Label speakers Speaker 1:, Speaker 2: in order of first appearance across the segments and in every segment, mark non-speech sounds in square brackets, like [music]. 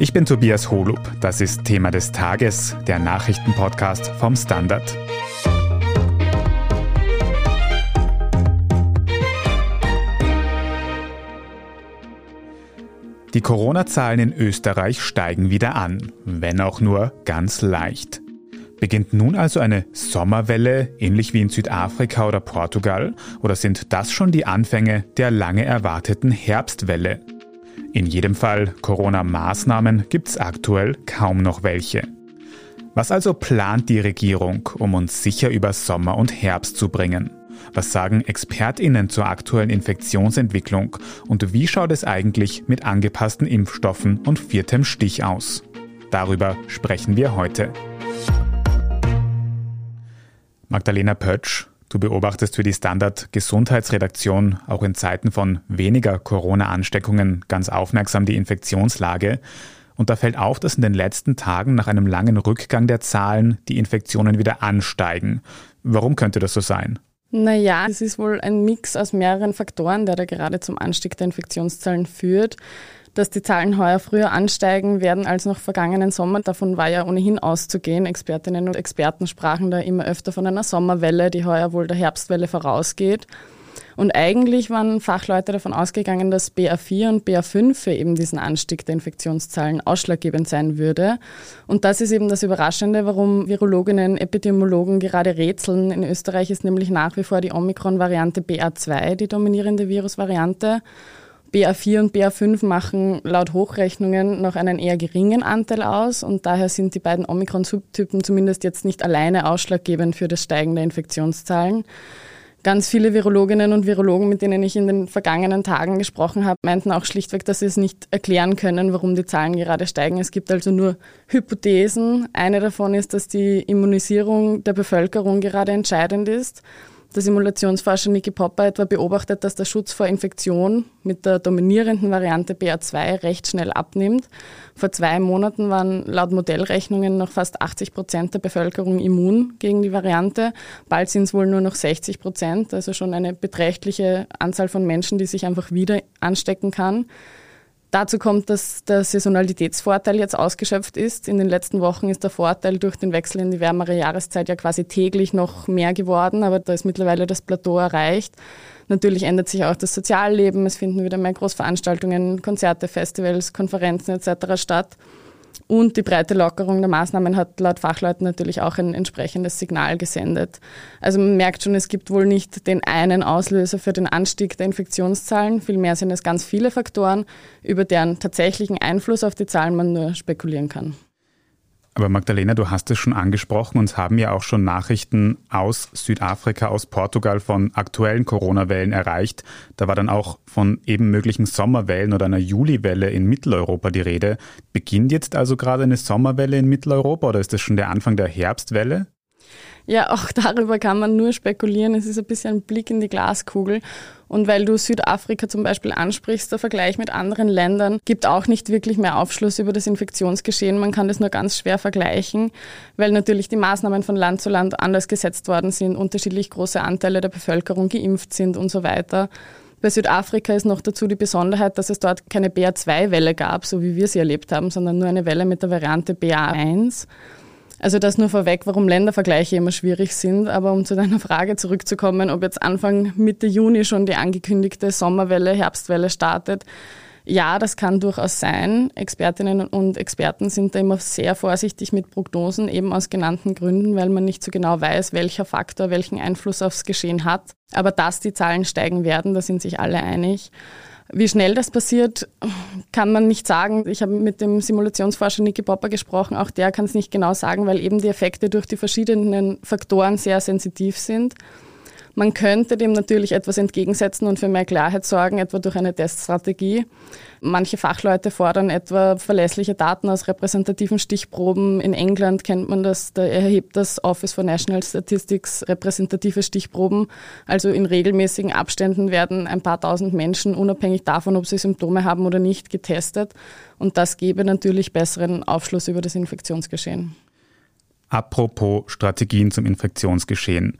Speaker 1: Ich bin Tobias Holub. Das ist Thema des Tages, der Nachrichtenpodcast vom Standard. Die Corona-Zahlen in Österreich steigen wieder an, wenn auch nur ganz leicht. Beginnt nun also eine Sommerwelle, ähnlich wie in Südafrika oder Portugal, oder sind das schon die Anfänge der lange erwarteten Herbstwelle? In jedem Fall Corona-Maßnahmen gibt es aktuell kaum noch welche. Was also plant die Regierung, um uns sicher über Sommer und Herbst zu bringen? Was sagen Expertinnen zur aktuellen Infektionsentwicklung und wie schaut es eigentlich mit angepassten Impfstoffen und viertem Stich aus? Darüber sprechen wir heute. Magdalena Pötsch, du beobachtest für die Standard Gesundheitsredaktion auch in Zeiten von weniger Corona-Ansteckungen ganz aufmerksam die Infektionslage. Und da fällt auf, dass in den letzten Tagen nach einem langen Rückgang der Zahlen die Infektionen wieder ansteigen. Warum könnte das so sein?
Speaker 2: Naja, es ist wohl ein Mix aus mehreren Faktoren, der da gerade zum Anstieg der Infektionszahlen führt dass die Zahlen heuer früher ansteigen werden als noch vergangenen Sommer. Davon war ja ohnehin auszugehen. Expertinnen und Experten sprachen da immer öfter von einer Sommerwelle, die heuer wohl der Herbstwelle vorausgeht. Und eigentlich waren Fachleute davon ausgegangen, dass BA4 und BA5 für eben diesen Anstieg der Infektionszahlen ausschlaggebend sein würde. Und das ist eben das Überraschende, warum Virologinnen, Epidemiologen gerade rätseln. In Österreich ist nämlich nach wie vor die Omikron-Variante BA2 die dominierende Virusvariante. BA4 und BA5 machen laut Hochrechnungen noch einen eher geringen Anteil aus und daher sind die beiden Omikron-Subtypen zumindest jetzt nicht alleine ausschlaggebend für das Steigen der Infektionszahlen. Ganz viele Virologinnen und Virologen, mit denen ich in den vergangenen Tagen gesprochen habe, meinten auch schlichtweg, dass sie es nicht erklären können, warum die Zahlen gerade steigen. Es gibt also nur Hypothesen. Eine davon ist, dass die Immunisierung der Bevölkerung gerade entscheidend ist. Der Simulationsforscher Niki Popper etwa beobachtet, dass der Schutz vor Infektion mit der dominierenden Variante BA2 recht schnell abnimmt. Vor zwei Monaten waren laut Modellrechnungen noch fast 80 Prozent der Bevölkerung immun gegen die Variante. Bald sind es wohl nur noch 60 Prozent, also schon eine beträchtliche Anzahl von Menschen, die sich einfach wieder anstecken kann. Dazu kommt, dass der Saisonalitätsvorteil jetzt ausgeschöpft ist. In den letzten Wochen ist der Vorteil durch den Wechsel in die wärmere Jahreszeit ja quasi täglich noch mehr geworden, aber da ist mittlerweile das Plateau erreicht. Natürlich ändert sich auch das Sozialleben, es finden wieder mehr Großveranstaltungen, Konzerte, Festivals, Konferenzen etc. statt. Und die breite Lockerung der Maßnahmen hat laut Fachleuten natürlich auch ein entsprechendes Signal gesendet. Also man merkt schon, es gibt wohl nicht den einen Auslöser für den Anstieg der Infektionszahlen. Vielmehr sind es ganz viele Faktoren, über deren tatsächlichen Einfluss auf die Zahlen man nur spekulieren kann.
Speaker 1: Aber Magdalena, du hast es schon angesprochen, uns haben ja auch schon Nachrichten aus Südafrika, aus Portugal von aktuellen Corona-Wellen erreicht. Da war dann auch von eben möglichen Sommerwellen oder einer Juliwelle in Mitteleuropa die Rede. Beginnt jetzt also gerade eine Sommerwelle in Mitteleuropa oder ist das schon der Anfang der Herbstwelle?
Speaker 2: Ja, auch [laughs] darüber kann man nur spekulieren. Es ist ein bisschen ein Blick in die Glaskugel. Und weil du Südafrika zum Beispiel ansprichst, der Vergleich mit anderen Ländern gibt auch nicht wirklich mehr Aufschluss über das Infektionsgeschehen. Man kann das nur ganz schwer vergleichen, weil natürlich die Maßnahmen von Land zu Land anders gesetzt worden sind, unterschiedlich große Anteile der Bevölkerung geimpft sind und so weiter. Bei Südafrika ist noch dazu die Besonderheit, dass es dort keine BA2-Welle gab, so wie wir sie erlebt haben, sondern nur eine Welle mit der Variante BA1. Also das nur vorweg, warum Ländervergleiche immer schwierig sind. Aber um zu deiner Frage zurückzukommen, ob jetzt Anfang Mitte Juni schon die angekündigte Sommerwelle, Herbstwelle startet. Ja, das kann durchaus sein. Expertinnen und Experten sind da immer sehr vorsichtig mit Prognosen, eben aus genannten Gründen, weil man nicht so genau weiß, welcher Faktor welchen Einfluss aufs Geschehen hat. Aber dass die Zahlen steigen werden, da sind sich alle einig. Wie schnell das passiert, kann man nicht sagen. Ich habe mit dem Simulationsforscher Niki Popper gesprochen. Auch der kann es nicht genau sagen, weil eben die Effekte durch die verschiedenen Faktoren sehr sensitiv sind. Man könnte dem natürlich etwas entgegensetzen und für mehr Klarheit sorgen, etwa durch eine Teststrategie. Manche Fachleute fordern etwa verlässliche Daten aus repräsentativen Stichproben. In England kennt man das, da erhebt das Office for National Statistics repräsentative Stichproben. Also in regelmäßigen Abständen werden ein paar tausend Menschen, unabhängig davon, ob sie Symptome haben oder nicht, getestet. Und das gebe natürlich besseren Aufschluss über das Infektionsgeschehen.
Speaker 1: Apropos Strategien zum Infektionsgeschehen.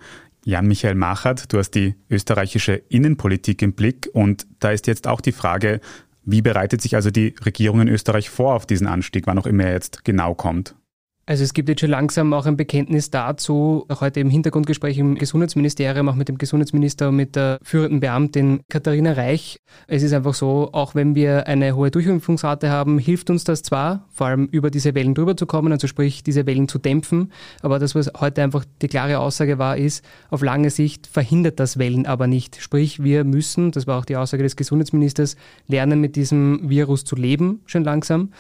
Speaker 1: Jan-Michael Machert, du hast die österreichische Innenpolitik im Blick und da ist jetzt auch die Frage, Wie bereitet sich also die Regierung in Österreich vor auf diesen Anstieg, wann auch immer er jetzt genau kommt?
Speaker 3: Also es gibt jetzt schon langsam auch ein Bekenntnis dazu, auch heute im Hintergrundgespräch im Gesundheitsministerium, auch mit dem Gesundheitsminister und mit der führenden Beamtin Katharina Reich. Es ist einfach so, auch wenn wir eine hohe Durchimpfungsrate haben, hilft uns das zwar, vor allem über diese Wellen drüber zu kommen, also sprich diese Wellen zu dämpfen, aber das, was heute einfach die klare Aussage war, ist, auf lange Sicht verhindert das Wellen aber nicht. Sprich, wir müssen, das war auch die Aussage des Gesundheitsministers, lernen, mit diesem Virus zu leben, schon langsam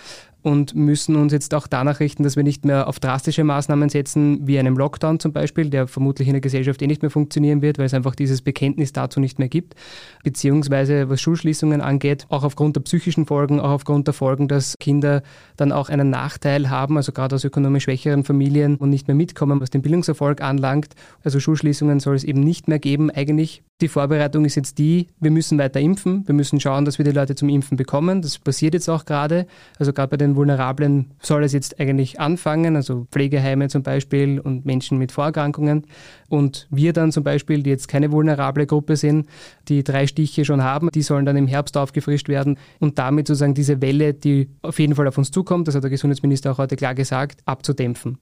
Speaker 3: und müssen uns jetzt auch danach richten, dass wir nicht mehr auf drastische Maßnahmen setzen, wie einem Lockdown zum Beispiel, der vermutlich in der Gesellschaft eh nicht mehr funktionieren wird, weil es einfach dieses Bekenntnis dazu nicht mehr gibt. Beziehungsweise was Schulschließungen angeht, auch aufgrund der psychischen Folgen, auch aufgrund der Folgen, dass Kinder dann auch einen Nachteil haben, also gerade aus ökonomisch schwächeren Familien und nicht mehr mitkommen, was den Bildungserfolg anlangt. Also Schulschließungen soll es eben nicht mehr geben, eigentlich die Vorbereitung ist jetzt die, wir müssen weiter impfen, wir müssen schauen, dass wir die Leute zum Impfen bekommen. Das passiert jetzt auch gerade. Also gerade bei den Vulnerablen soll es jetzt eigentlich anfangen, also Pflegeheime zum Beispiel und Menschen mit Vorerkrankungen. Und wir dann zum Beispiel, die jetzt keine vulnerable Gruppe sind, die drei Stiche schon haben, die sollen dann im Herbst aufgefrischt werden und damit sozusagen diese Welle, die auf jeden Fall auf uns zukommt, das hat der Gesundheitsminister auch heute klar gesagt, abzudämpfen.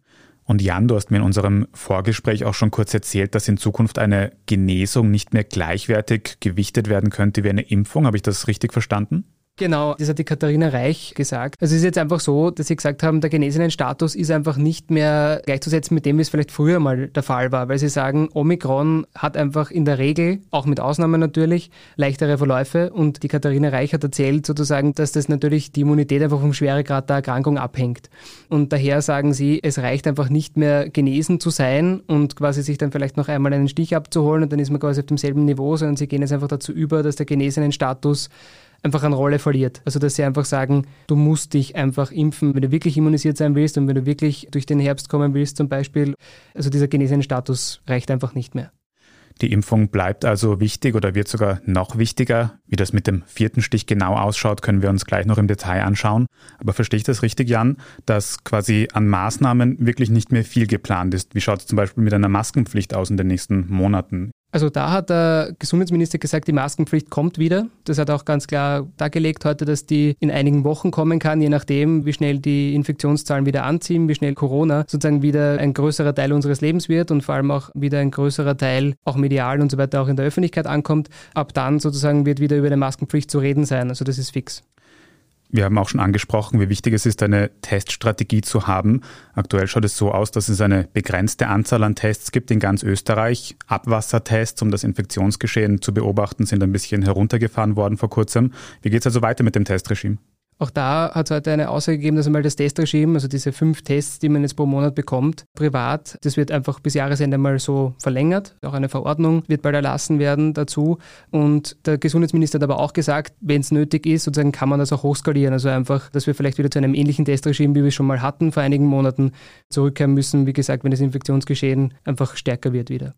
Speaker 1: Und Jan, du hast mir in unserem Vorgespräch auch schon kurz erzählt, dass in Zukunft eine Genesung nicht mehr gleichwertig gewichtet werden könnte wie eine Impfung. Habe ich das richtig verstanden?
Speaker 3: Genau, das hat die Katharina Reich gesagt. Also es ist jetzt einfach so, dass sie gesagt haben, der genesenen Status ist einfach nicht mehr gleichzusetzen mit dem, wie es vielleicht früher mal der Fall war, weil sie sagen, Omikron hat einfach in der Regel, auch mit Ausnahmen natürlich, leichtere Verläufe und die Katharina Reich hat erzählt sozusagen, dass das natürlich die Immunität einfach vom Schweregrad der Erkrankung abhängt. Und daher sagen sie, es reicht einfach nicht mehr genesen zu sein und quasi sich dann vielleicht noch einmal einen Stich abzuholen und dann ist man quasi auf demselben Niveau, sondern sie gehen jetzt einfach dazu über, dass der genesenen Status einfach an Rolle verliert. Also dass sie einfach sagen, du musst dich einfach impfen, wenn du wirklich immunisiert sein willst und wenn du wirklich durch den Herbst kommen willst zum Beispiel. Also dieser genesenen Status reicht einfach nicht mehr.
Speaker 1: Die Impfung bleibt also wichtig oder wird sogar noch wichtiger. Wie das mit dem vierten Stich genau ausschaut, können wir uns gleich noch im Detail anschauen. Aber verstehe ich das richtig, Jan, dass quasi an Maßnahmen wirklich nicht mehr viel geplant ist? Wie schaut es zum Beispiel mit einer Maskenpflicht aus in den nächsten Monaten?
Speaker 3: Also da hat der Gesundheitsminister gesagt, die Maskenpflicht kommt wieder. Das hat auch ganz klar dargelegt heute, dass die in einigen Wochen kommen kann, je nachdem, wie schnell die Infektionszahlen wieder anziehen, wie schnell Corona sozusagen wieder ein größerer Teil unseres Lebens wird und vor allem auch wieder ein größerer Teil auch medial und so weiter auch in der Öffentlichkeit ankommt. Ab dann sozusagen wird wieder über eine Maskenpflicht zu reden sein. Also das ist fix.
Speaker 1: Wir haben auch schon angesprochen, wie wichtig es ist, eine Teststrategie zu haben. Aktuell schaut es so aus, dass es eine begrenzte Anzahl an Tests gibt in ganz Österreich. Abwassertests, um das Infektionsgeschehen zu beobachten, sind ein bisschen heruntergefahren worden vor kurzem. Wie geht es also weiter mit dem Testregime?
Speaker 3: Auch da hat es heute eine Aussage gegeben, dass einmal das Testregime, also diese fünf Tests, die man jetzt pro Monat bekommt, privat, das wird einfach bis Jahresende mal so verlängert. Auch eine Verordnung wird bald erlassen werden dazu. Und der Gesundheitsminister hat aber auch gesagt, wenn es nötig ist, sozusagen kann man das auch hochskalieren. Also einfach, dass wir vielleicht wieder zu einem ähnlichen Testregime, wie wir es schon mal hatten vor einigen Monaten, zurückkehren müssen. Wie gesagt, wenn das Infektionsgeschehen einfach stärker wird wieder.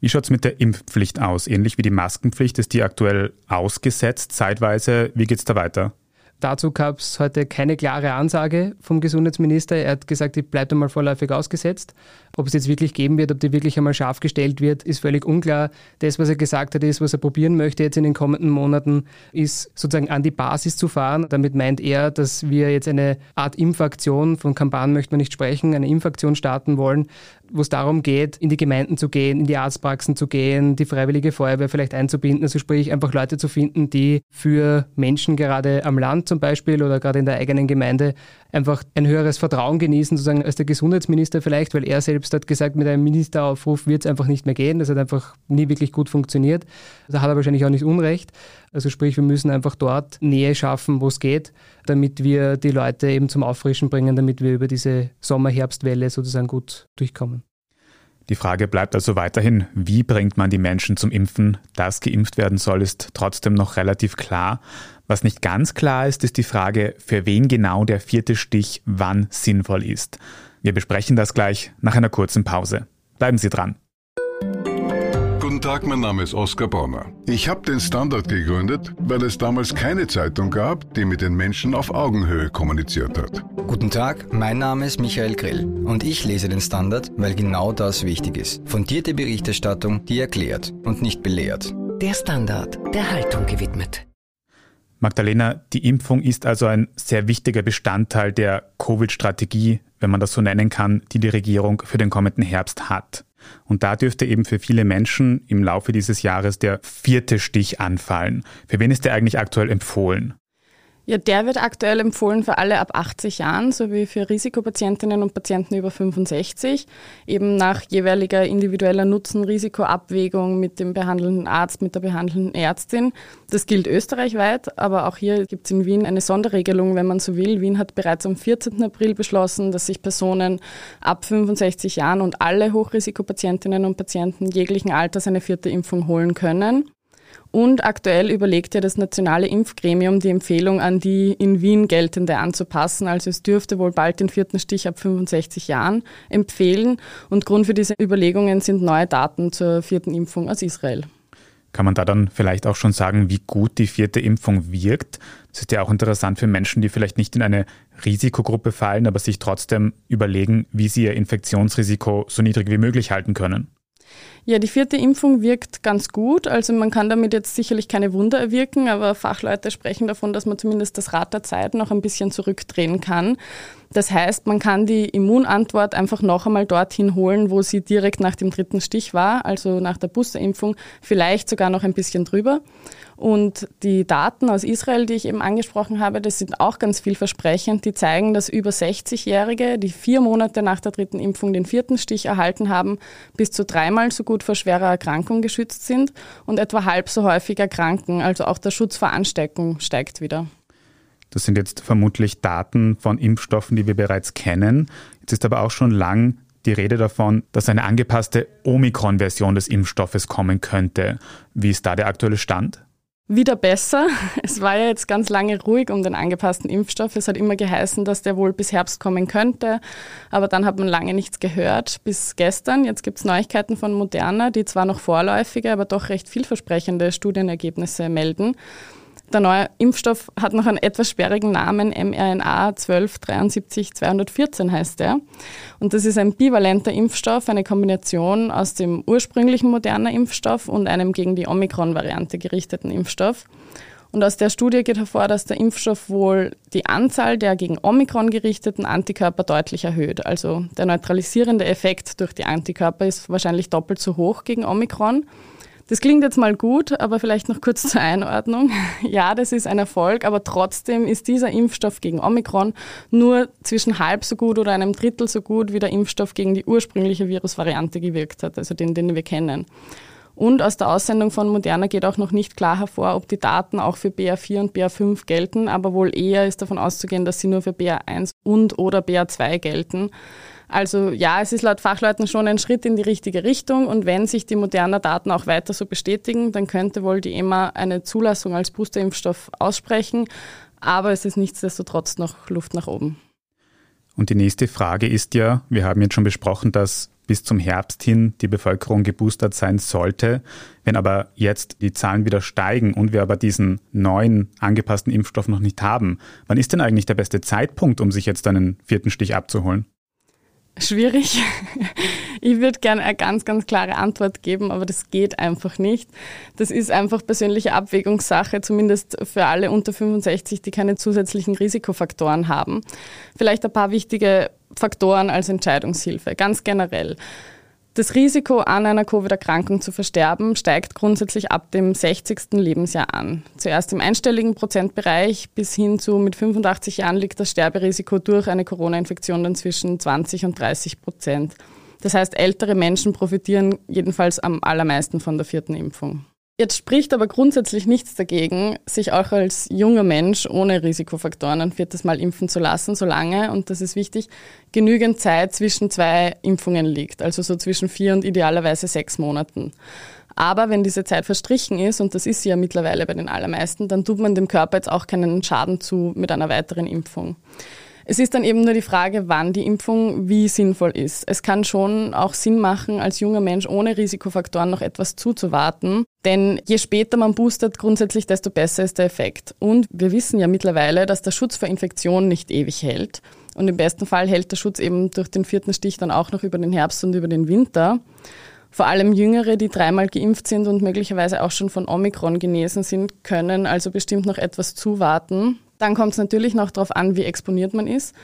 Speaker 1: Wie schaut es mit der Impfpflicht aus? Ähnlich wie die Maskenpflicht ist die aktuell ausgesetzt zeitweise. Wie geht es da weiter?
Speaker 3: Dazu gab es heute keine klare Ansage vom Gesundheitsminister. Er hat gesagt, die bleibt einmal vorläufig ausgesetzt. Ob es jetzt wirklich geben wird, ob die wirklich einmal scharf gestellt wird, ist völlig unklar. Das, was er gesagt hat, ist, was er probieren möchte jetzt in den kommenden Monaten, ist sozusagen an die Basis zu fahren. Damit meint er, dass wir jetzt eine Art Impfaktion, von Kampagnen möchte man nicht sprechen, eine Impfaktion starten wollen, wo es darum geht, in die Gemeinden zu gehen, in die Arztpraxen zu gehen, die Freiwillige Feuerwehr vielleicht einzubinden, also sprich einfach Leute zu finden, die für Menschen gerade am Land zum Beispiel oder gerade in der eigenen Gemeinde einfach ein höheres Vertrauen genießen, sozusagen als der Gesundheitsminister vielleicht, weil er selbst hat gesagt, mit einem Ministeraufruf wird es einfach nicht mehr gehen. Das hat einfach nie wirklich gut funktioniert. Da hat er wahrscheinlich auch nicht Unrecht. Also sprich, wir müssen einfach dort Nähe schaffen, wo es geht, damit wir die Leute eben zum Auffrischen bringen, damit wir über diese Sommer-Herbstwelle sozusagen gut durchkommen.
Speaker 1: Die Frage bleibt also weiterhin, wie bringt man die Menschen zum Impfen? Dass geimpft werden soll, ist trotzdem noch relativ klar. Was nicht ganz klar ist, ist die Frage, für wen genau der vierte Stich wann sinnvoll ist. Wir besprechen das gleich nach einer kurzen Pause. Bleiben Sie dran.
Speaker 4: Guten Tag, mein Name ist Oskar Bonner. Ich habe den Standard gegründet, weil es damals keine Zeitung gab, die mit den Menschen auf Augenhöhe kommuniziert hat.
Speaker 5: Guten Tag, mein Name ist Michael Grill und ich lese den Standard, weil genau das wichtig ist. Fundierte Berichterstattung, die erklärt und nicht belehrt.
Speaker 6: Der Standard, der Haltung gewidmet.
Speaker 1: Magdalena, die Impfung ist also ein sehr wichtiger Bestandteil der Covid-Strategie, wenn man das so nennen kann, die die Regierung für den kommenden Herbst hat. Und da dürfte eben für viele Menschen im Laufe dieses Jahres der vierte Stich anfallen. Für wen ist der eigentlich aktuell empfohlen?
Speaker 2: Ja, der wird aktuell empfohlen für alle ab 80 Jahren sowie für Risikopatientinnen und Patienten über 65, eben nach jeweiliger individueller Nutzen-Risikoabwägung mit dem behandelnden Arzt, mit der behandelnden Ärztin. Das gilt österreichweit, aber auch hier gibt es in Wien eine Sonderregelung, wenn man so will. Wien hat bereits am 14. April beschlossen, dass sich Personen ab 65 Jahren und alle Hochrisikopatientinnen und Patienten jeglichen Alters eine vierte Impfung holen können. Und aktuell überlegt ja das nationale Impfgremium die Empfehlung an die in Wien geltende anzupassen. Also es dürfte wohl bald den vierten Stich ab 65 Jahren empfehlen. Und Grund für diese Überlegungen sind neue Daten zur vierten Impfung aus Israel.
Speaker 1: Kann man da dann vielleicht auch schon sagen, wie gut die vierte Impfung wirkt? Das ist ja auch interessant für Menschen, die vielleicht nicht in eine Risikogruppe fallen, aber sich trotzdem überlegen, wie sie ihr Infektionsrisiko so niedrig wie möglich halten können.
Speaker 2: Ja, die vierte Impfung wirkt ganz gut. Also man kann damit jetzt sicherlich keine Wunder erwirken, aber Fachleute sprechen davon, dass man zumindest das Rad der Zeit noch ein bisschen zurückdrehen kann. Das heißt, man kann die Immunantwort einfach noch einmal dorthin holen, wo sie direkt nach dem dritten Stich war, also nach der Boosterimpfung, vielleicht sogar noch ein bisschen drüber. Und die Daten aus Israel, die ich eben angesprochen habe, das sind auch ganz vielversprechend. Die zeigen, dass über 60-Jährige, die vier Monate nach der dritten Impfung den vierten Stich erhalten haben, bis zu dreimal so gut vor schwerer Erkrankung geschützt sind und etwa halb so häufig erkranken. Also auch der Schutz vor Ansteckung steigt wieder.
Speaker 1: Das sind jetzt vermutlich Daten von Impfstoffen, die wir bereits kennen. Jetzt ist aber auch schon lang die Rede davon, dass eine angepasste Omikron-Version des Impfstoffes kommen könnte. Wie ist da der aktuelle Stand?
Speaker 2: wieder besser. Es war ja jetzt ganz lange ruhig um den angepassten Impfstoff. Es hat immer geheißen, dass der wohl bis Herbst kommen könnte, aber dann hat man lange nichts gehört bis gestern. Jetzt gibt es Neuigkeiten von Moderna, die zwar noch vorläufige, aber doch recht vielversprechende Studienergebnisse melden. Der neue Impfstoff hat noch einen etwas sperrigen Namen, mRNA 1273 214 heißt er. Und das ist ein bivalenter Impfstoff, eine Kombination aus dem ursprünglichen modernen Impfstoff und einem gegen die Omikron-Variante gerichteten Impfstoff. Und aus der Studie geht hervor, dass der Impfstoff wohl die Anzahl der gegen Omikron gerichteten Antikörper deutlich erhöht. Also der neutralisierende Effekt durch die Antikörper ist wahrscheinlich doppelt so hoch gegen Omikron. Das klingt jetzt mal gut, aber vielleicht noch kurz [laughs] zur Einordnung. Ja, das ist ein Erfolg, aber trotzdem ist dieser Impfstoff gegen Omikron nur zwischen halb so gut oder einem Drittel so gut, wie der Impfstoff gegen die ursprüngliche Virusvariante gewirkt hat, also den, den wir kennen. Und aus der Aussendung von Moderna geht auch noch nicht klar hervor, ob die Daten auch für BA4 und BA5 gelten, aber wohl eher ist davon auszugehen, dass sie nur für BA1 und oder BA2 gelten. Also ja, es ist laut Fachleuten schon ein Schritt in die richtige Richtung und wenn sich die modernen Daten auch weiter so bestätigen, dann könnte wohl die EMA eine Zulassung als Boosterimpfstoff aussprechen, aber es ist nichtsdestotrotz noch Luft nach oben.
Speaker 1: Und die nächste Frage ist ja, wir haben jetzt schon besprochen, dass bis zum Herbst hin die Bevölkerung geboostert sein sollte. Wenn aber jetzt die Zahlen wieder steigen und wir aber diesen neuen angepassten Impfstoff noch nicht haben, wann ist denn eigentlich der beste Zeitpunkt, um sich jetzt einen vierten Stich abzuholen?
Speaker 2: Schwierig. Ich würde gerne eine ganz, ganz klare Antwort geben, aber das geht einfach nicht. Das ist einfach persönliche Abwägungssache, zumindest für alle unter 65, die keine zusätzlichen Risikofaktoren haben. Vielleicht ein paar wichtige Faktoren als Entscheidungshilfe, ganz generell. Das Risiko, an einer Covid-Erkrankung zu versterben, steigt grundsätzlich ab dem 60. Lebensjahr an. Zuerst im einstelligen Prozentbereich bis hin zu mit 85 Jahren liegt das Sterberisiko durch eine Corona-Infektion dann zwischen 20 und 30 Prozent. Das heißt, ältere Menschen profitieren jedenfalls am allermeisten von der vierten Impfung. Jetzt spricht aber grundsätzlich nichts dagegen, sich auch als junger Mensch ohne Risikofaktoren ein viertes Mal impfen zu lassen, solange, und das ist wichtig, genügend Zeit zwischen zwei Impfungen liegt, also so zwischen vier und idealerweise sechs Monaten. Aber wenn diese Zeit verstrichen ist, und das ist sie ja mittlerweile bei den allermeisten, dann tut man dem Körper jetzt auch keinen Schaden zu mit einer weiteren Impfung. Es ist dann eben nur die Frage, wann die Impfung wie sinnvoll ist. Es kann schon auch Sinn machen, als junger Mensch ohne Risikofaktoren noch etwas zuzuwarten. Denn je später man boostert, grundsätzlich, desto besser ist der Effekt. Und wir wissen ja mittlerweile, dass der Schutz vor Infektionen nicht ewig hält. Und im besten Fall hält der Schutz eben durch den vierten Stich dann auch noch über den Herbst und über den Winter. Vor allem Jüngere, die dreimal geimpft sind und möglicherweise auch schon von Omikron genesen sind, können also bestimmt noch etwas zuwarten. Dann kommt es natürlich noch darauf an, wie exponiert man ist.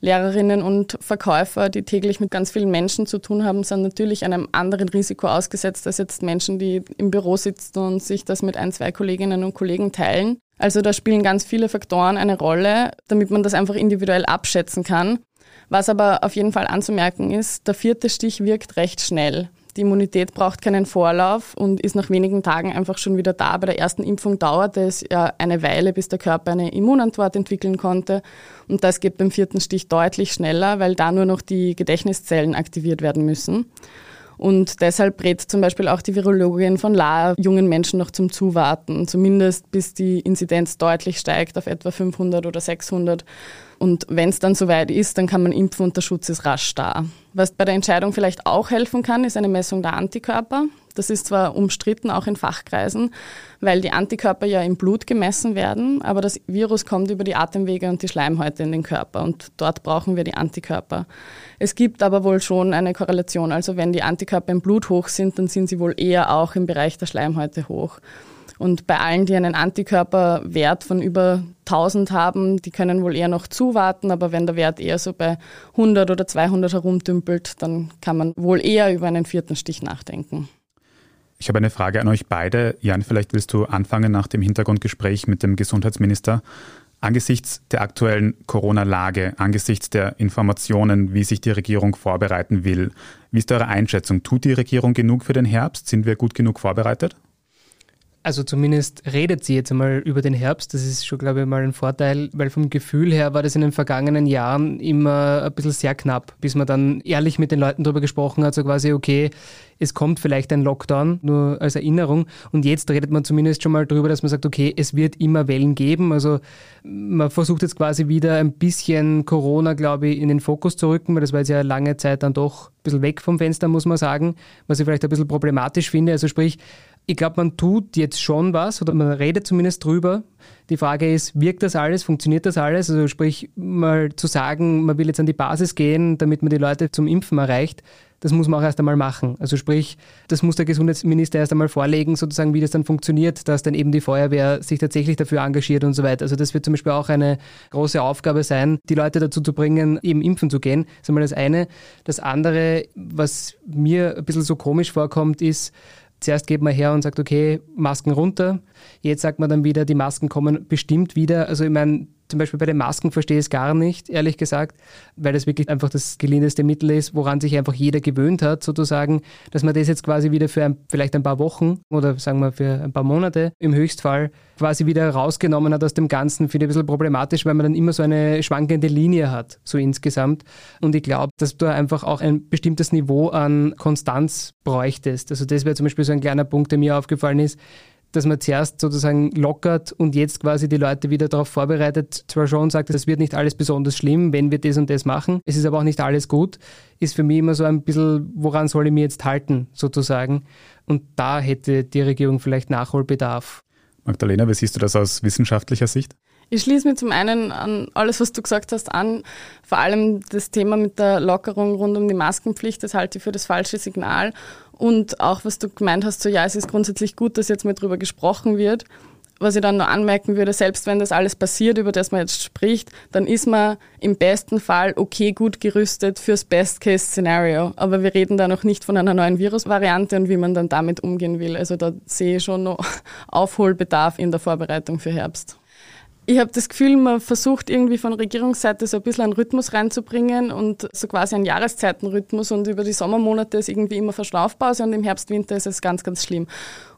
Speaker 2: Lehrerinnen und Verkäufer, die täglich mit ganz vielen Menschen zu tun haben, sind natürlich einem anderen Risiko ausgesetzt als jetzt Menschen, die im Büro sitzen und sich das mit ein, zwei Kolleginnen und Kollegen teilen. Also da spielen ganz viele Faktoren eine Rolle, damit man das einfach individuell abschätzen kann. Was aber auf jeden Fall anzumerken ist, der vierte Stich wirkt recht schnell. Die Immunität braucht keinen Vorlauf und ist nach wenigen Tagen einfach schon wieder da. Bei der ersten Impfung dauerte es ja eine Weile, bis der Körper eine Immunantwort entwickeln konnte. Und das geht beim vierten Stich deutlich schneller, weil da nur noch die Gedächtniszellen aktiviert werden müssen. Und deshalb rät zum Beispiel auch die Virologin von La jungen Menschen noch zum Zuwarten, zumindest bis die Inzidenz deutlich steigt auf etwa 500 oder 600. Und wenn es dann soweit ist, dann kann man impfen und der Schutz ist rasch da. Was bei der Entscheidung vielleicht auch helfen kann, ist eine Messung der Antikörper. Das ist zwar umstritten, auch in Fachkreisen, weil die Antikörper ja im Blut gemessen werden, aber das Virus kommt über die Atemwege und die Schleimhäute in den Körper und dort brauchen wir die Antikörper. Es gibt aber wohl schon eine Korrelation, also wenn die Antikörper im Blut hoch sind, dann sind sie wohl eher auch im Bereich der Schleimhäute hoch. Und bei allen, die einen Antikörperwert von über 1000 haben, die können wohl eher noch zuwarten, aber wenn der Wert eher so bei 100 oder 200 herumdümpelt, dann kann man wohl eher über einen vierten Stich nachdenken.
Speaker 1: Ich habe eine Frage an euch beide. Jan, vielleicht willst du anfangen nach dem Hintergrundgespräch mit dem Gesundheitsminister. Angesichts der aktuellen Corona-Lage, angesichts der Informationen, wie sich die Regierung vorbereiten will, wie ist eure Einschätzung? Tut die Regierung genug für den Herbst? Sind wir gut genug vorbereitet?
Speaker 3: Also zumindest redet sie jetzt einmal über den Herbst. Das ist schon, glaube ich, mal ein Vorteil, weil vom Gefühl her war das in den vergangenen Jahren immer ein bisschen sehr knapp, bis man dann ehrlich mit den Leuten darüber gesprochen hat, so quasi, okay, es kommt vielleicht ein Lockdown, nur als Erinnerung. Und jetzt redet man zumindest schon mal darüber, dass man sagt, okay, es wird immer Wellen geben. Also man versucht jetzt quasi wieder ein bisschen Corona, glaube ich, in den Fokus zu rücken, weil das war jetzt ja lange Zeit dann doch ein bisschen weg vom Fenster, muss man sagen, was ich vielleicht ein bisschen problematisch finde. Also sprich, ich glaube, man tut jetzt schon was oder man redet zumindest drüber. Die Frage ist, wirkt das alles, funktioniert das alles? Also sprich, mal zu sagen, man will jetzt an die Basis gehen, damit man die Leute zum Impfen erreicht, das muss man auch erst einmal machen. Also sprich, das muss der Gesundheitsminister erst einmal vorlegen, sozusagen, wie das dann funktioniert, dass dann eben die Feuerwehr sich tatsächlich dafür engagiert und so weiter. Also das wird zum Beispiel auch eine große Aufgabe sein, die Leute dazu zu bringen, eben impfen zu gehen. Das ist einmal das eine. Das andere, was mir ein bisschen so komisch vorkommt, ist, Zuerst geht man her und sagt, okay, Masken runter. Jetzt sagt man dann wieder, die Masken kommen bestimmt wieder. Also ich meine, zum Beispiel bei den Masken verstehe ich es gar nicht, ehrlich gesagt, weil das wirklich einfach das gelindeste Mittel ist, woran sich einfach jeder gewöhnt hat, sozusagen, dass man das jetzt quasi wieder für ein, vielleicht ein paar Wochen oder sagen wir für ein paar Monate im Höchstfall quasi wieder rausgenommen hat aus dem Ganzen, finde ich ein bisschen problematisch, weil man dann immer so eine schwankende Linie hat, so insgesamt. Und ich glaube, dass du einfach auch ein bestimmtes Niveau an Konstanz bräuchtest. Also das wäre zum Beispiel so ein kleiner Punkt, der mir aufgefallen ist dass man zuerst sozusagen lockert und jetzt quasi die Leute wieder darauf vorbereitet, zwar schon sagt, es wird nicht alles besonders schlimm, wenn wir das und das machen, es ist aber auch nicht alles gut, ist für mich immer so ein bisschen, woran soll ich mir jetzt halten, sozusagen. Und da hätte die Regierung vielleicht Nachholbedarf.
Speaker 1: Magdalena, wie siehst du das aus wissenschaftlicher Sicht?
Speaker 2: Ich schließe mich zum einen an alles, was du gesagt hast, an. Vor allem das Thema mit der Lockerung rund um die Maskenpflicht, das halte ich für das falsche Signal. Und auch was du gemeint hast, so ja, es ist grundsätzlich gut, dass jetzt mal drüber gesprochen wird. Was ich dann noch anmerken würde, selbst wenn das alles passiert, über das man jetzt spricht, dann ist man im besten Fall okay gut gerüstet fürs Best-Case-Szenario. Aber wir reden da noch nicht von einer neuen Virusvariante und wie man dann damit umgehen will. Also da sehe ich schon noch [laughs] Aufholbedarf in der Vorbereitung für Herbst. Ich habe das Gefühl, man versucht irgendwie von Regierungsseite so ein bisschen einen Rhythmus reinzubringen und so quasi einen Jahreszeitenrhythmus und über die Sommermonate ist irgendwie immer Verschlaufpause und im Herbst, Winter ist es ganz, ganz schlimm.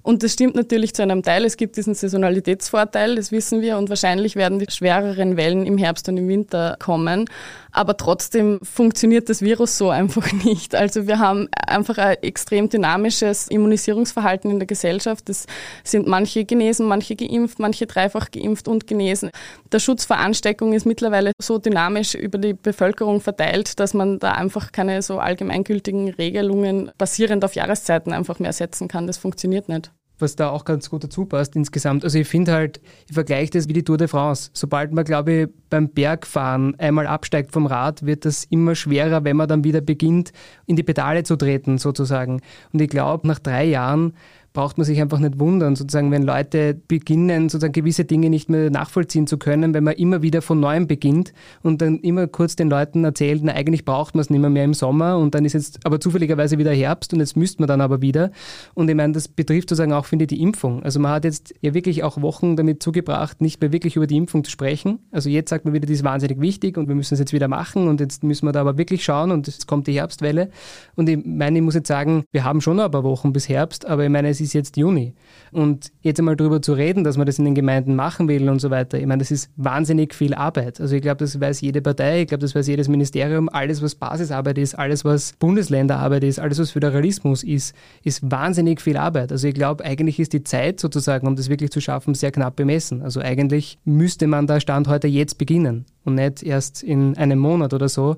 Speaker 2: Und das stimmt natürlich zu einem Teil. Es gibt diesen Saisonalitätsvorteil, das wissen wir, und wahrscheinlich werden die schwereren Wellen im Herbst und im Winter kommen. Aber trotzdem funktioniert das Virus so [laughs] einfach nicht. Also wir haben einfach ein extrem dynamisches Immunisierungsverhalten in der Gesellschaft. Es sind manche genesen, manche geimpft, manche dreifach geimpft und genesen. Der Schutz vor Ansteckung ist mittlerweile so dynamisch über die Bevölkerung verteilt, dass man da einfach keine so allgemeingültigen Regelungen basierend auf Jahreszeiten einfach mehr setzen kann. Das funktioniert nicht.
Speaker 3: Was da auch ganz gut dazu passt insgesamt. Also ich finde halt, ich vergleiche das wie die Tour de France. Sobald man, glaube ich, beim Bergfahren einmal absteigt vom Rad, wird das immer schwerer, wenn man dann wieder beginnt, in die Pedale zu treten, sozusagen. Und ich glaube, nach drei Jahren braucht man sich einfach nicht wundern, sozusagen, wenn Leute beginnen, sozusagen gewisse Dinge nicht mehr nachvollziehen zu können, wenn man immer wieder von neuem beginnt und dann immer kurz den Leuten erzählt, na, eigentlich braucht man es nicht mehr, mehr im Sommer und dann ist jetzt aber zufälligerweise wieder Herbst und jetzt müsste man dann aber wieder. Und ich meine, das betrifft sozusagen auch, finde ich, die Impfung. Also man hat jetzt ja wirklich auch Wochen damit zugebracht, nicht mehr wirklich über die Impfung zu sprechen. Also jetzt sagt man wieder, die ist wahnsinnig wichtig und wir müssen es jetzt wieder machen und jetzt müssen wir da aber wirklich schauen und jetzt kommt die Herbstwelle. Und ich meine, ich muss jetzt sagen, wir haben schon noch ein paar Wochen bis Herbst, aber ich meine, es ist jetzt Juni. Und jetzt einmal darüber zu reden, dass man das in den Gemeinden machen will und so weiter, ich meine, das ist wahnsinnig viel Arbeit. Also ich glaube, das weiß jede Partei, ich glaube, das weiß jedes Ministerium, alles, was Basisarbeit ist, alles, was Bundesländerarbeit ist, alles, was Föderalismus ist, ist wahnsinnig viel Arbeit. Also ich glaube, eigentlich ist die Zeit sozusagen, um das wirklich zu schaffen, sehr knapp bemessen. Also eigentlich müsste man da Stand heute jetzt beginnen und nicht erst in einem Monat oder so.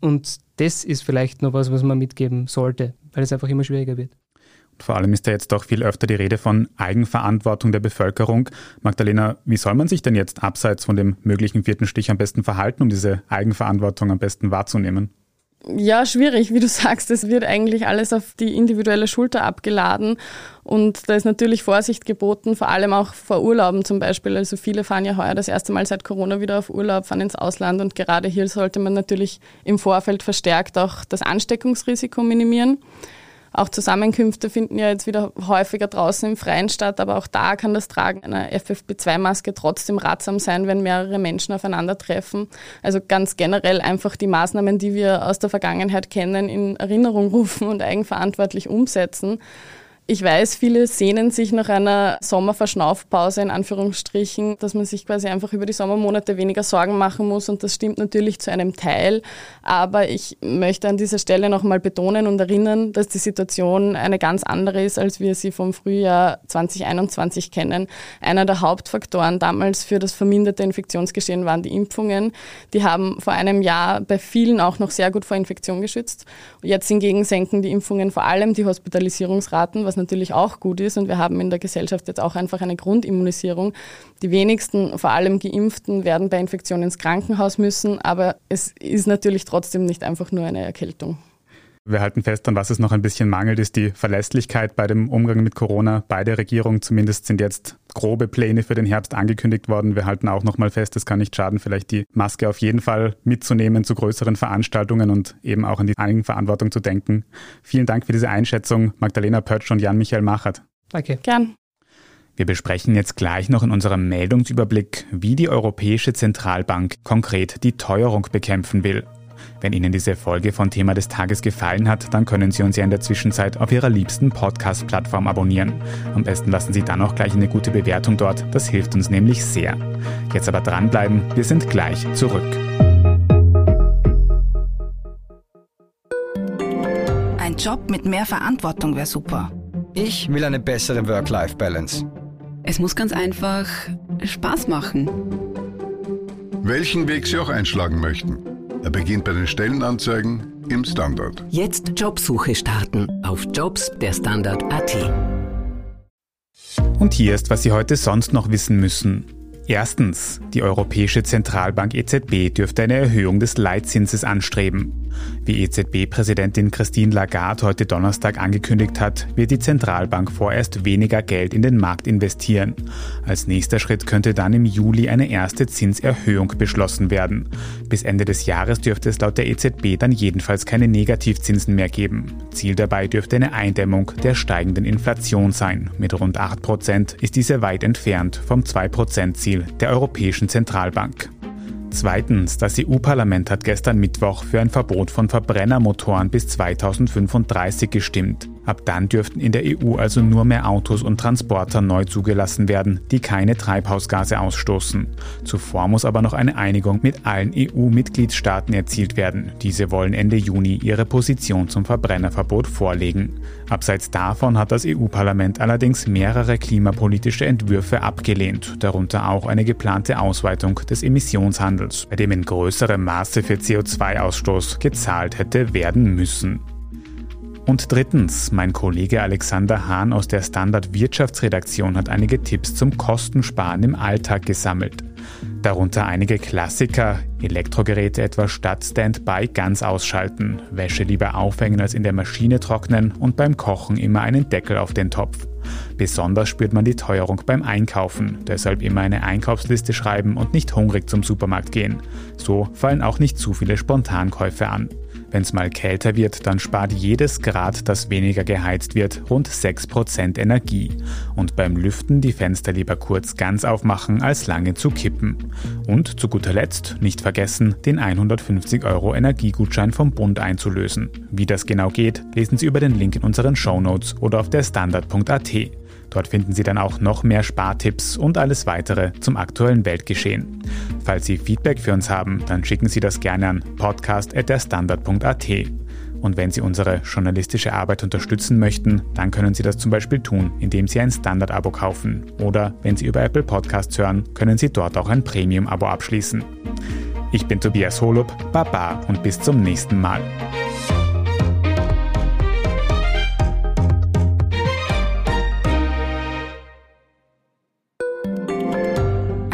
Speaker 3: Und das ist vielleicht noch was, was man mitgeben sollte, weil es einfach immer schwieriger wird.
Speaker 1: Vor allem ist da jetzt auch viel öfter die Rede von Eigenverantwortung der Bevölkerung. Magdalena, wie soll man sich denn jetzt abseits von dem möglichen vierten Stich am besten verhalten, um diese Eigenverantwortung am besten wahrzunehmen?
Speaker 2: Ja, schwierig, wie du sagst. Es wird eigentlich alles auf die individuelle Schulter abgeladen. Und da ist natürlich Vorsicht geboten, vor allem auch vor Urlauben zum Beispiel. Also viele fahren ja heuer das erste Mal seit Corona wieder auf Urlaub, fahren ins Ausland. Und gerade hier sollte man natürlich im Vorfeld verstärkt auch das Ansteckungsrisiko minimieren. Auch Zusammenkünfte finden ja jetzt wieder häufiger draußen im Freien statt, aber auch da kann das Tragen einer FFP2-Maske trotzdem ratsam sein, wenn mehrere Menschen aufeinandertreffen. Also ganz generell einfach die Maßnahmen, die wir aus der Vergangenheit kennen, in Erinnerung rufen und eigenverantwortlich umsetzen. Ich weiß, viele sehnen sich nach einer Sommerverschnaufpause in Anführungsstrichen, dass man sich quasi einfach über die Sommermonate weniger Sorgen machen muss und das stimmt natürlich zu einem Teil. Aber ich möchte an dieser Stelle nochmal betonen und erinnern, dass die Situation eine ganz andere ist, als wir sie vom Frühjahr 2021 kennen. Einer der Hauptfaktoren damals für das verminderte Infektionsgeschehen waren die Impfungen. Die haben vor einem Jahr bei vielen auch noch sehr gut vor Infektion geschützt. Jetzt hingegen senken die Impfungen vor allem die Hospitalisierungsraten, was was natürlich auch gut ist. Und wir haben in der Gesellschaft jetzt auch einfach eine Grundimmunisierung. Die wenigsten, vor allem Geimpften, werden bei Infektionen ins Krankenhaus müssen. Aber es ist natürlich trotzdem nicht einfach nur eine Erkältung.
Speaker 1: Wir halten fest, an was es noch ein bisschen mangelt, ist die Verlässlichkeit bei dem Umgang mit Corona. Beide Regierungen zumindest sind jetzt grobe Pläne für den Herbst angekündigt worden. Wir halten auch noch mal fest, es kann nicht schaden, vielleicht die Maske auf jeden Fall mitzunehmen zu größeren Veranstaltungen und eben auch an die Eigenverantwortung zu denken. Vielen Dank für diese Einschätzung, Magdalena Pötsch und Jan-Michael Machert.
Speaker 3: Danke.
Speaker 2: Gern.
Speaker 1: Wir besprechen jetzt gleich noch in unserem Meldungsüberblick, wie die Europäische Zentralbank konkret die Teuerung bekämpfen will. Wenn Ihnen diese Folge von Thema des Tages gefallen hat, dann können Sie uns ja in der Zwischenzeit auf Ihrer liebsten Podcast-Plattform abonnieren. Am besten lassen Sie dann auch gleich eine gute Bewertung dort, das hilft uns nämlich sehr. Jetzt aber dranbleiben, wir sind gleich zurück.
Speaker 6: Ein Job mit mehr Verantwortung wäre super.
Speaker 5: Ich will eine bessere Work-Life-Balance.
Speaker 7: Es muss ganz einfach Spaß machen.
Speaker 4: Welchen Weg Sie auch einschlagen möchten. Er beginnt bei den Stellenanzeigen im Standard.
Speaker 8: Jetzt Jobsuche starten auf Jobs der Standard.at.
Speaker 1: Und hier ist, was Sie heute sonst noch wissen müssen. Erstens, die Europäische Zentralbank EZB dürfte eine Erhöhung des Leitzinses anstreben. Wie EZB-Präsidentin Christine Lagarde heute Donnerstag angekündigt hat, wird die Zentralbank vorerst weniger Geld in den Markt investieren. Als nächster Schritt könnte dann im Juli eine erste Zinserhöhung beschlossen werden. Bis Ende des Jahres dürfte es laut der EZB dann jedenfalls keine Negativzinsen mehr geben. Ziel dabei dürfte eine Eindämmung der steigenden Inflation sein. Mit rund 8% ist diese weit entfernt vom 2%-Ziel der Europäischen Zentralbank. Zweitens, das EU-Parlament hat gestern Mittwoch für ein Verbot von Verbrennermotoren bis 2035 gestimmt. Ab dann dürften in der EU also nur mehr Autos und Transporter neu zugelassen werden, die keine Treibhausgase ausstoßen. Zuvor muss aber noch eine Einigung mit allen EU-Mitgliedstaaten erzielt werden. Diese wollen Ende Juni ihre Position zum Verbrennerverbot vorlegen. Abseits davon hat das EU-Parlament allerdings mehrere klimapolitische Entwürfe abgelehnt, darunter auch eine geplante Ausweitung des Emissionshandels, bei dem in größerem Maße für CO2-Ausstoß gezahlt hätte werden müssen. Und drittens, mein Kollege Alexander Hahn aus der Standard Wirtschaftsredaktion hat einige Tipps zum Kostensparen im Alltag gesammelt. Darunter einige Klassiker, Elektrogeräte etwa statt Standby ganz ausschalten, Wäsche lieber aufhängen als in der Maschine trocknen und beim Kochen immer einen Deckel auf den Topf. Besonders spürt man die Teuerung beim Einkaufen, deshalb immer eine Einkaufsliste schreiben und nicht hungrig zum Supermarkt gehen. So fallen auch nicht zu viele Spontankäufe an. Wenn es mal kälter wird, dann spart jedes Grad, das weniger geheizt wird, rund 6% Energie. Und beim Lüften die Fenster lieber kurz ganz aufmachen, als lange zu kippen. Und zu guter Letzt nicht vergessen, den 150 Euro Energiegutschein vom Bund einzulösen. Wie das genau geht, lesen Sie über den Link in unseren Shownotes oder auf der Standard.at. Dort finden Sie dann auch noch mehr Spartipps und alles weitere zum aktuellen Weltgeschehen. Falls Sie Feedback für uns haben, dann schicken Sie das gerne an podcast.derstandard.at. Und wenn Sie unsere journalistische Arbeit unterstützen möchten, dann können Sie das zum Beispiel tun, indem Sie ein Standard-Abo kaufen. Oder wenn Sie über Apple Podcasts hören, können Sie dort auch ein Premium-Abo abschließen. Ich bin Tobias Holub, Baba und bis zum nächsten Mal.